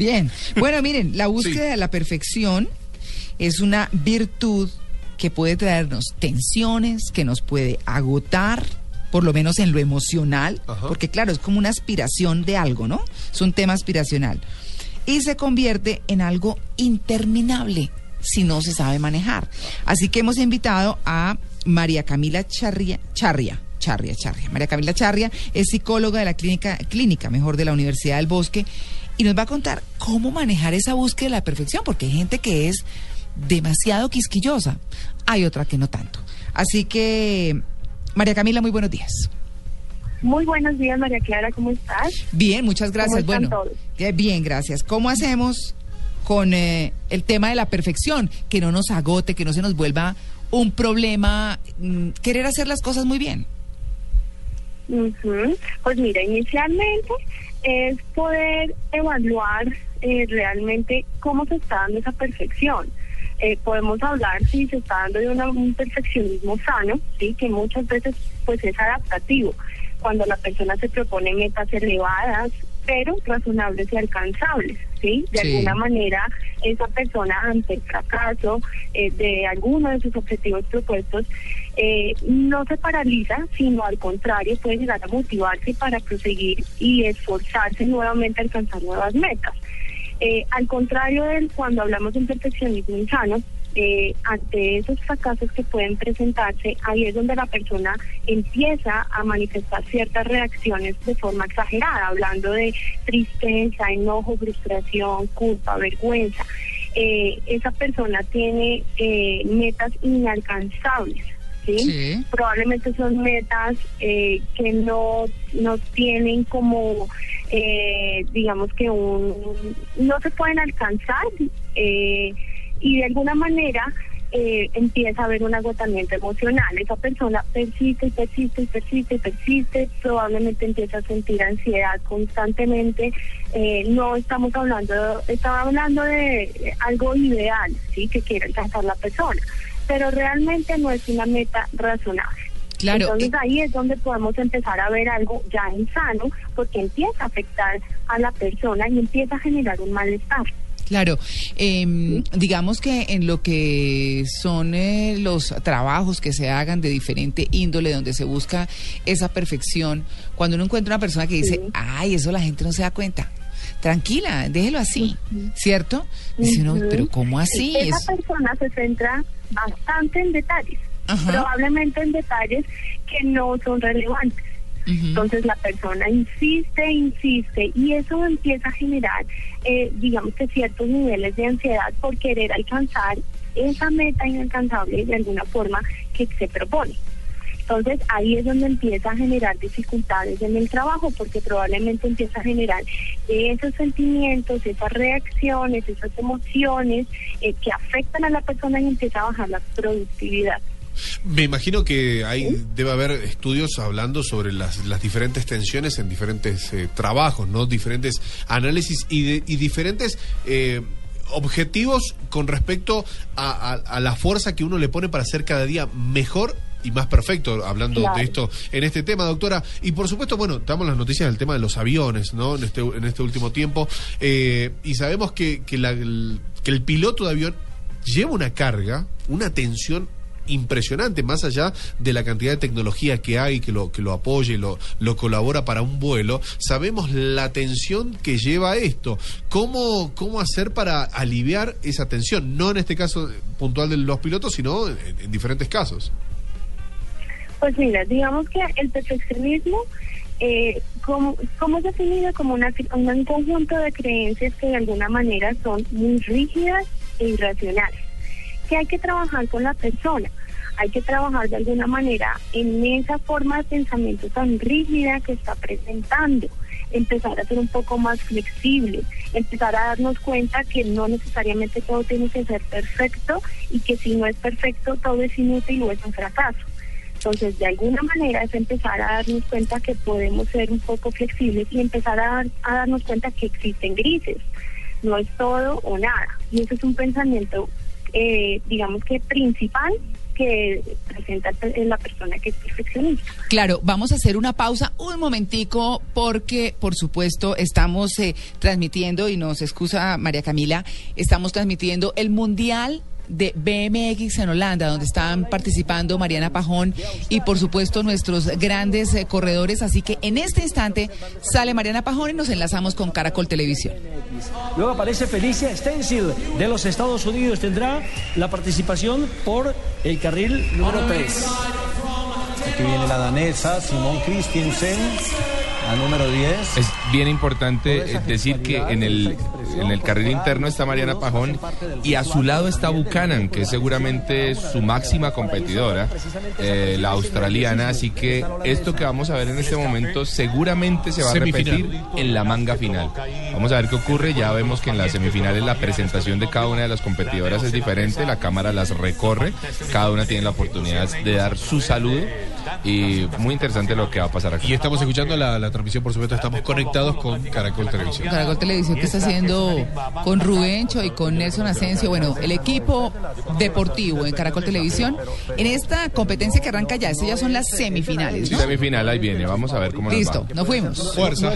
Bien, bueno, miren, la búsqueda de la perfección es una virtud que puede traernos tensiones, que nos puede agotar, por lo menos en lo emocional, porque claro, es como una aspiración de algo, ¿no? Es un tema aspiracional. Y se convierte en algo interminable si no se sabe manejar. Así que hemos invitado a María Camila Charria, Charria, Charria, Charria. María Camila Charria es psicóloga de la clínica, clínica mejor de la Universidad del Bosque y nos va a contar cómo manejar esa búsqueda de la perfección, porque hay gente que es demasiado quisquillosa, hay otra que no tanto. Así que, María Camila, muy buenos días. Muy buenos días, María Clara, ¿cómo estás? Bien, muchas gracias. bueno, eh, bien, gracias. ¿Cómo hacemos con eh, el tema de la perfección? Que no nos agote, que no se nos vuelva un problema mm, querer hacer las cosas muy bien. Pues mira, inicialmente es poder evaluar eh, realmente cómo se está dando esa perfección. Eh, podemos hablar si se está dando de un perfeccionismo sano, sí, que muchas veces pues es adaptativo. Cuando la persona se propone metas elevadas, pero razonables y alcanzables, ¿sí? De alguna manera, esa persona ante el fracaso eh, de alguno de sus objetivos propuestos eh, no se paraliza, sino al contrario, puede llegar a motivarse para proseguir y esforzarse nuevamente a alcanzar nuevas metas. Eh, al contrario de cuando hablamos de un perfeccionismo insano, eh, ante esos fracasos que pueden presentarse, ahí es donde la persona empieza a manifestar ciertas reacciones de forma exagerada, hablando de tristeza, enojo, frustración, culpa, vergüenza. Eh, esa persona tiene eh, metas inalcanzables. ¿sí? Probablemente son metas que no, no tienen como, digamos que un, no se pueden alcanzar. Eh, y de alguna manera eh, empieza a haber un agotamiento emocional. Esa persona persiste y persiste y persiste y persiste, probablemente empieza a sentir ansiedad constantemente. Eh, no estamos hablando, estaba hablando de algo ideal, sí, que quiere alcanzar la persona, pero realmente no es una meta razonable. Claro. Entonces ahí es donde podemos empezar a ver algo ya insano, porque empieza a afectar a la persona y empieza a generar un malestar. Claro, em, digamos que en lo que son eh, los trabajos que se hagan de diferente índole, donde se busca esa perfección, cuando uno encuentra una persona que dice, ay, eso la gente no se da cuenta, tranquila, déjelo así, ¿cierto? Dice uno, pero ¿cómo así? Esa persona se centra bastante en detalles, probablemente en detalles que no son relevantes. Entonces la persona insiste, insiste y eso empieza a generar, eh, digamos que ciertos niveles de ansiedad por querer alcanzar esa meta inalcanzable de alguna forma que se propone. Entonces ahí es donde empieza a generar dificultades en el trabajo porque probablemente empieza a generar esos sentimientos, esas reacciones, esas emociones eh, que afectan a la persona y empieza a bajar la productividad. Me imagino que hay, debe haber estudios hablando sobre las, diferentes tensiones en diferentes eh, trabajos, ¿no? Diferentes análisis y, diferentes eh, objetivos con respecto a, la fuerza que uno le pone para ser cada día mejor y más perfecto, hablando de esto en este tema, doctora. Y por supuesto, bueno, estamos las noticias del tema de los aviones, ¿no? En este, en este último tiempo. Eh, y sabemos que, que, el, que el piloto de avión lleva una carga, una tensión impresionante, más allá de la cantidad de tecnología que hay que lo, que lo apoye, lo, lo colabora para un vuelo, sabemos la tensión que lleva esto. ¿Cómo, ¿Cómo hacer para aliviar esa tensión? No en este caso puntual de los pilotos, sino en, diferentes casos. Pues mira, digamos que el perfeccionismo eh, como, como es definido como una, un conjunto de creencias que de alguna manera son muy rígidas e irracionales que hay que trabajar con la persona, hay que trabajar de alguna manera en esa forma de pensamiento tan rígida que está presentando, empezar a ser un poco más flexible, empezar a darnos cuenta que no necesariamente todo tiene que ser perfecto y que si no es perfecto todo es inútil o es un fracaso. Entonces, de alguna manera es empezar a darnos cuenta que podemos ser un poco flexibles y empezar a, a darnos cuenta que existen grises. No es todo o nada. Y eso es un pensamiento eh, digamos que principal que presenta la persona que es perfeccionista. Claro, vamos a hacer una pausa un momentico porque, por supuesto, estamos eh, transmitiendo, y nos excusa María Camila, estamos transmitiendo el Mundial de BMX en Holanda, donde están participando Mariana Pajón y por supuesto nuestros grandes eh, corredores. Así que en este instante sale Mariana Pajón y nos enlazamos con Caracol Televisión. Luego aparece Felicia Stencil de los Estados Unidos. Tendrá la participación por el carril número 3. Aquí viene la danesa Simón Christiansen número 10. Es bien importante decir que en el, en el carril interno está Mariana Pajón y a su lado está Buchanan, que es seguramente su máxima competidora, eh, la australiana. Así que esto que vamos a ver en este momento seguramente se va a repetir en la manga final. Vamos a ver qué ocurre. Ya vemos que en las semifinales la presentación de cada una de las competidoras es diferente. La cámara las recorre. Cada una tiene la oportunidad de dar su saludo y muy interesante lo que va a pasar aquí. Y estamos escuchando la, transmisión, por supuesto, estamos conectados con Caracol Televisión. Caracol Televisión que está haciendo con Rubencho y con Nelson Asensio, bueno, el equipo deportivo en Caracol Televisión, en esta competencia que arranca ya, estas ya son las semifinales. ¿no? Semifinal, ahí viene, vamos a ver cómo Listo, nos, fuimos. Fuerza.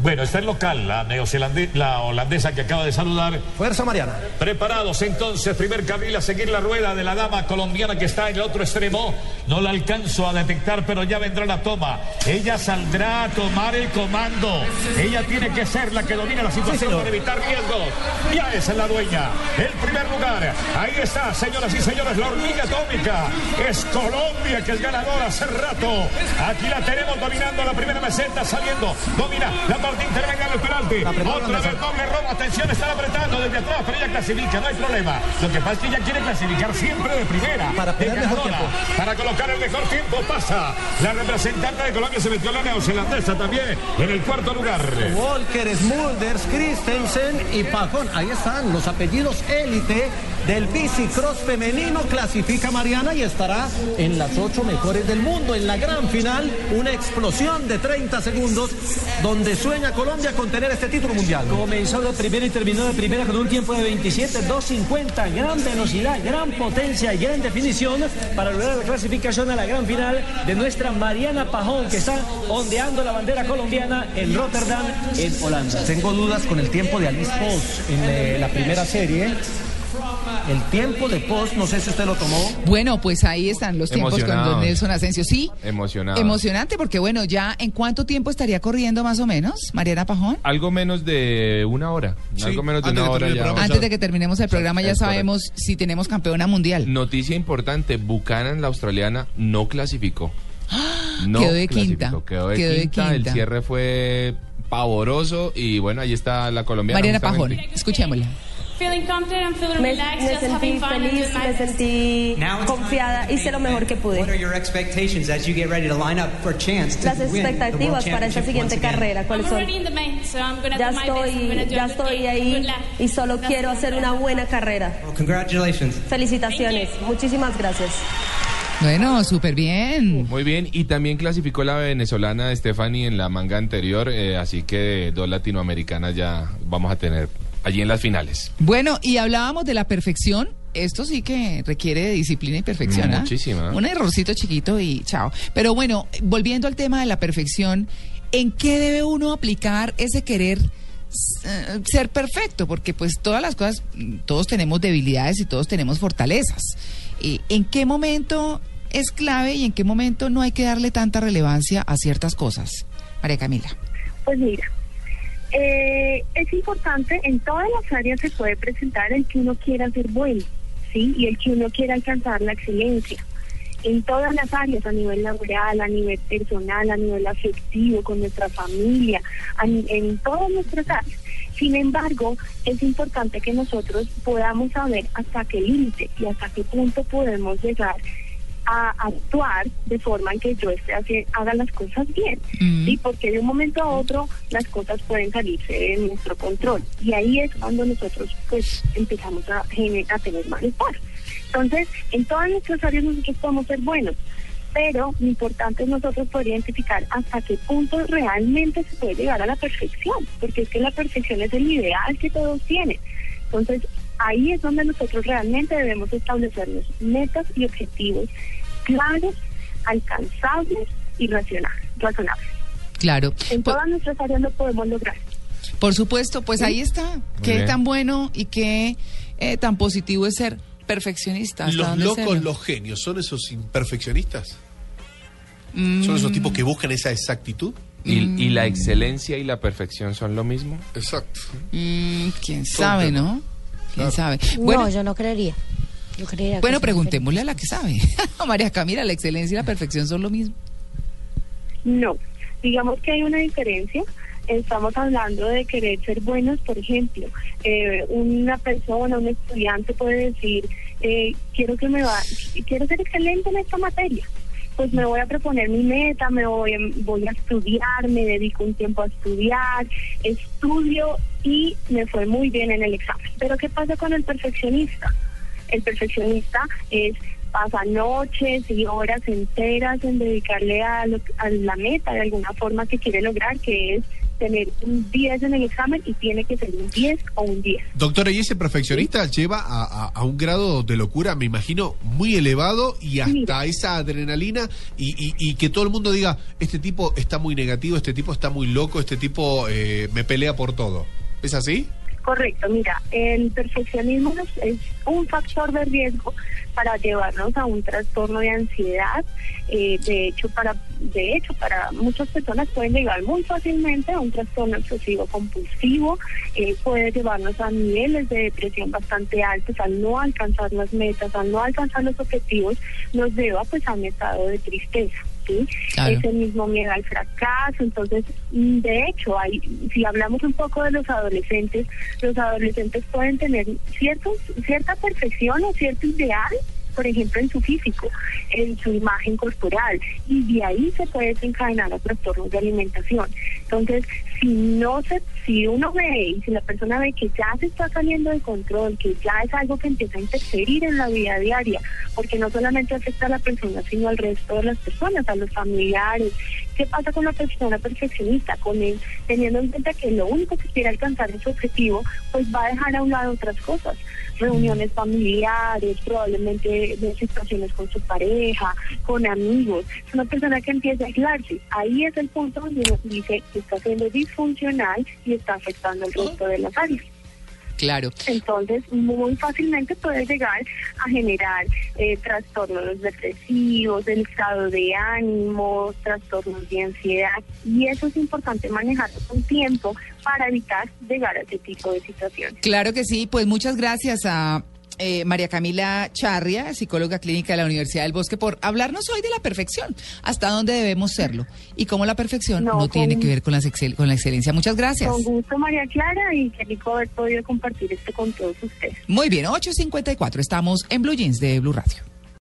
Bueno, está el local, la neozelandesa, la holandesa que acaba de saludar. Fuerza Mariana. Preparados entonces, primer carril a seguir la rueda de la dama colombiana que está en el otro extremo. No la alcanzo a detectar, pero ya vendrá la toma. Ella saldrá a tomar el comando. Ella tiene que ser la que domina la situación para evitar riesgos. Ya es la dueña. El primer lugar. Ahí está, señoras y señores, la hormiga atómica. Es Colombia que es ganadora hace rato. Aquí la tenemos dominando la primera meseta, saliendo. Domina la intervenga en el penalti. Otra vez doble robo. Atención, están apretando desde atrás, pero ella clasifica, no hay problema. Lo que pasa es que ella quiere clasificar siempre de primera. Para Para colocar el mejor tiempo pasa. La representante de Colombia se metió la neozelandesa también en el cuarto lugar. Walker, Smulders, Christensen y Pajón. Ahí están los apellidos élite del bicicross femenino. Clasifica Mariana y estará en las ocho mejores del mundo. En la gran final, una explosión de 30 segundos donde sueña Colombia con tener este título mundial. Comenzó de primera y terminó de primera con un tiempo de 27, 2.50. Gran velocidad, gran potencia y gran definición para lograr la clasificación a la gran final de nuestra Mariana Pajón, que está ondeando la bandera colombiana en Rotterdam, en Holanda. Tengo dudas con el tiempo de Alice Post en eh, la primera serie el tiempo de post, no sé si usted lo tomó. Bueno, pues ahí están los tiempos con don Nelson Asensio. Sí. Emocionado. Emocionante, porque bueno, ya en cuánto tiempo estaría corriendo más o menos, Mariana Pajón. Algo menos de una hora. algo menos de una hora ya. Antes de que terminemos el programa ya sabemos si tenemos campeona mundial. Noticia importante, Buchanan, la australiana, no clasificó. No quedó de quinta. Quedó de, quinta. El cierre fue pavoroso y bueno, ahí está la colombiana. Mariana Pajón, escuchémosla. Me, sentí feliz, me sentí confiada, hice lo mejor que pude. Las expectativas para esta siguiente carrera, ¿cuáles son? Ya estoy, ya estoy ahí y solo quiero hacer una buena carrera. Felicitaciones, muchísimas gracias. Bueno, súper bien. Muy bien, y también clasificó la venezolana Stephanie en la manga anterior, eh, así que dos latinoamericanas ya vamos a tener allí en las finales. Bueno, y hablábamos de la perfección. Esto sí que requiere de disciplina y perfección. ¿ah? Muchísima. Un errorcito chiquito y chao. Pero bueno, volviendo al tema de la perfección, ¿en qué debe uno aplicar ese querer eh, ser perfecto? Porque pues todas las cosas, todos tenemos debilidades y todos tenemos fortalezas. Eh, ¿En qué momento es clave y en qué momento no hay que darle tanta relevancia a ciertas cosas? María Camila. Pues mira, eh, es importante, en todas las áreas se puede presentar el que uno quiera ser bueno, ¿sí? Y el que uno quiera alcanzar la excelencia. En todas las áreas, a nivel laboral, a nivel personal, a nivel afectivo, con nuestra familia, en todas nuestras áreas. Sin embargo, es importante que nosotros podamos saber hasta qué límite y hasta qué punto podemos llegar a actuar de forma en que yo esté haga las cosas bien, ¿sí? Porque de un momento a otro las cosas pueden salirse de nuestro control y ahí es cuando nosotros pues empezamos a, a tener malestar. Entonces, en todas nuestras áreas nosotros podemos ser buenos, pero lo importante es nosotros poder identificar hasta qué punto realmente se puede llegar a la perfección, porque es que la perfección es el ideal que todos tienen. Entonces, ahí es donde nosotros realmente debemos establecernos metas y objetivos claros, alcanzables y racionales. Claro. En todas nuestras áreas lo podemos lograr. Por supuesto, pues ahí está. qué tan bueno y qué eh, tan positivo es ser perfeccionista. Los locos, los genios, ¿son esos imperfeccionistas? ¿Son esos tipos que buscan esa exactitud? ¿Y, la excelencia y la perfección son lo mismo? Exacto. Mm, ¿Quién sabe, no? ¿Quién sabe? Bueno, no, yo no creería. Yo creería bueno, preguntémosle a la que sabe. María Camila, ¿la excelencia y la perfección son lo mismo? No. Digamos que hay una diferencia estamos hablando de querer ser buenos, por ejemplo, eh, una persona, un estudiante puede decir, eh, quiero que me va, quiero ser excelente en esta materia, pues me voy a proponer mi meta, me voy, voy a estudiar, me dedico un tiempo a estudiar, estudio y me fue muy bien en el examen. Pero ¿qué pasa con el perfeccionista? El perfeccionista es pasa noches y horas enteras en dedicarle a, a la meta de alguna forma que quiere lograr, que es tener un 10 en el examen y tiene que ser un 10 o un 10. Doctora, y ese perfeccionista lleva a, un grado de locura, me imagino, muy elevado y hasta esa adrenalina y, que todo el mundo diga, este tipo está muy negativo, este tipo está muy loco, este tipo eh, me pelea por todo. ¿Es así? Correcto, mira, el perfeccionismo es un factor de riesgo para llevarnos a un trastorno de ansiedad. Eh, de hecho, para de hecho para muchas personas pueden llegar muy fácilmente a un trastorno obsesivo compulsivo, eh, puede llevarnos a niveles de depresión bastante altos al no alcanzar las metas, al no alcanzar los objetivos, nos lleva pues a un estado de tristeza. ¿Sí? Ese mismo miedo al fracaso. Entonces, de hecho, hay, si hablamos un poco de los adolescentes, los adolescentes pueden tener ciertos, cierta perfección o cierto ideal por ejemplo, en su físico, en su imagen corporal, y de ahí se puede desencadenar a trastornos de alimentación. Entonces, si no se, si uno ve y si la persona ve que ya se está saliendo de control, que ya es algo que empieza a interferir en la vida diaria, porque no solamente afecta a la persona, sino al resto de las personas, a los familiares. ¿Qué pasa con la persona perfeccionista? Con él, teniendo en cuenta que lo único que quiere alcanzar es su objetivo, pues va a dejar a un lado otras cosas reuniones familiares, probablemente de situaciones con su pareja, con amigos. Es una persona que empieza a aislarse. Ahí es el punto donde uno dice que está siendo disfuncional y está afectando el resto de las áreas. Claro. Entonces, muy fácilmente puede llegar a generar eh, trastornos depresivos, el estado de ánimo, trastornos de ansiedad. Y eso es importante manejarlo con tiempo para evitar llegar a ese tipo de situaciones. Claro que sí. Pues muchas gracias a eh, María Camila Charria, psicóloga clínica de la Universidad del Bosque, por hablarnos hoy de la perfección, hasta dónde debemos serlo y cómo la perfección no, tiene que ver con, las con la excelencia. Muchas gracias. Con gusto, María Clara, y qué rico haber podido compartir esto con todos ustedes. Muy bien, 8.54, estamos en Blue Jeans de Blue Radio.